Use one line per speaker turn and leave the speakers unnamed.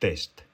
test.